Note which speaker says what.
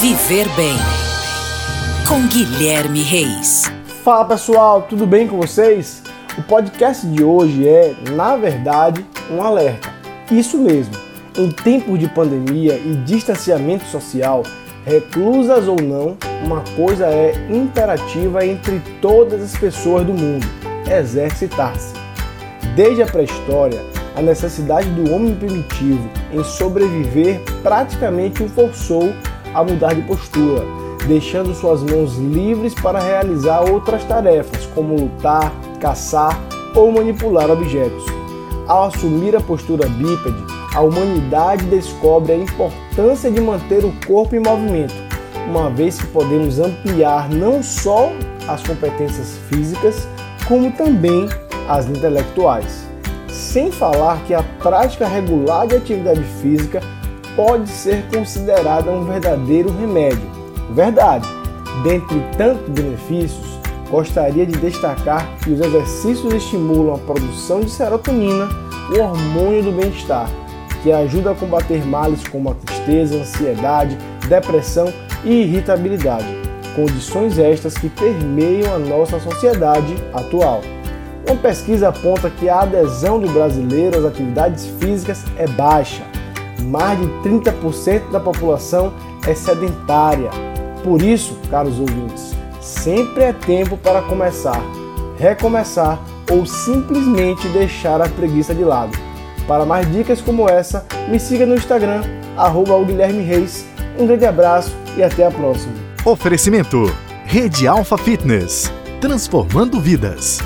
Speaker 1: Viver Bem com Guilherme Reis.
Speaker 2: Fala pessoal, tudo bem com vocês? O podcast de hoje é, na verdade, um alerta. Isso mesmo, em tempos de pandemia e distanciamento social, reclusas ou não, uma coisa é imperativa entre todas as pessoas do mundo: exercitar-se. Desde a pré-história, a necessidade do homem primitivo em sobreviver praticamente o forçou a mudar de postura, deixando suas mãos livres para realizar outras tarefas, como lutar, caçar ou manipular objetos. Ao assumir a postura bípede, a humanidade descobre a importância de manter o corpo em movimento, uma vez que podemos ampliar não só as competências físicas, como também as intelectuais. Sem falar que a prática regular de atividade física pode ser considerada um verdadeiro remédio. Verdade, dentre tantos benefícios, gostaria de destacar que os exercícios estimulam a produção de serotonina, o hormônio do bem-estar, que ajuda a combater males como a tristeza, ansiedade, depressão e irritabilidade, condições estas que permeiam a nossa sociedade atual. Uma pesquisa aponta que a adesão do brasileiro às atividades físicas é baixa mais de 30% da população é sedentária. Por isso, caros ouvintes, sempre é tempo para começar, recomeçar ou simplesmente deixar a preguiça de lado. Para mais dicas como essa, me siga no Instagram, arroba. Um grande abraço e até a próxima.
Speaker 3: Oferecimento: Rede Alfa Fitness transformando vidas.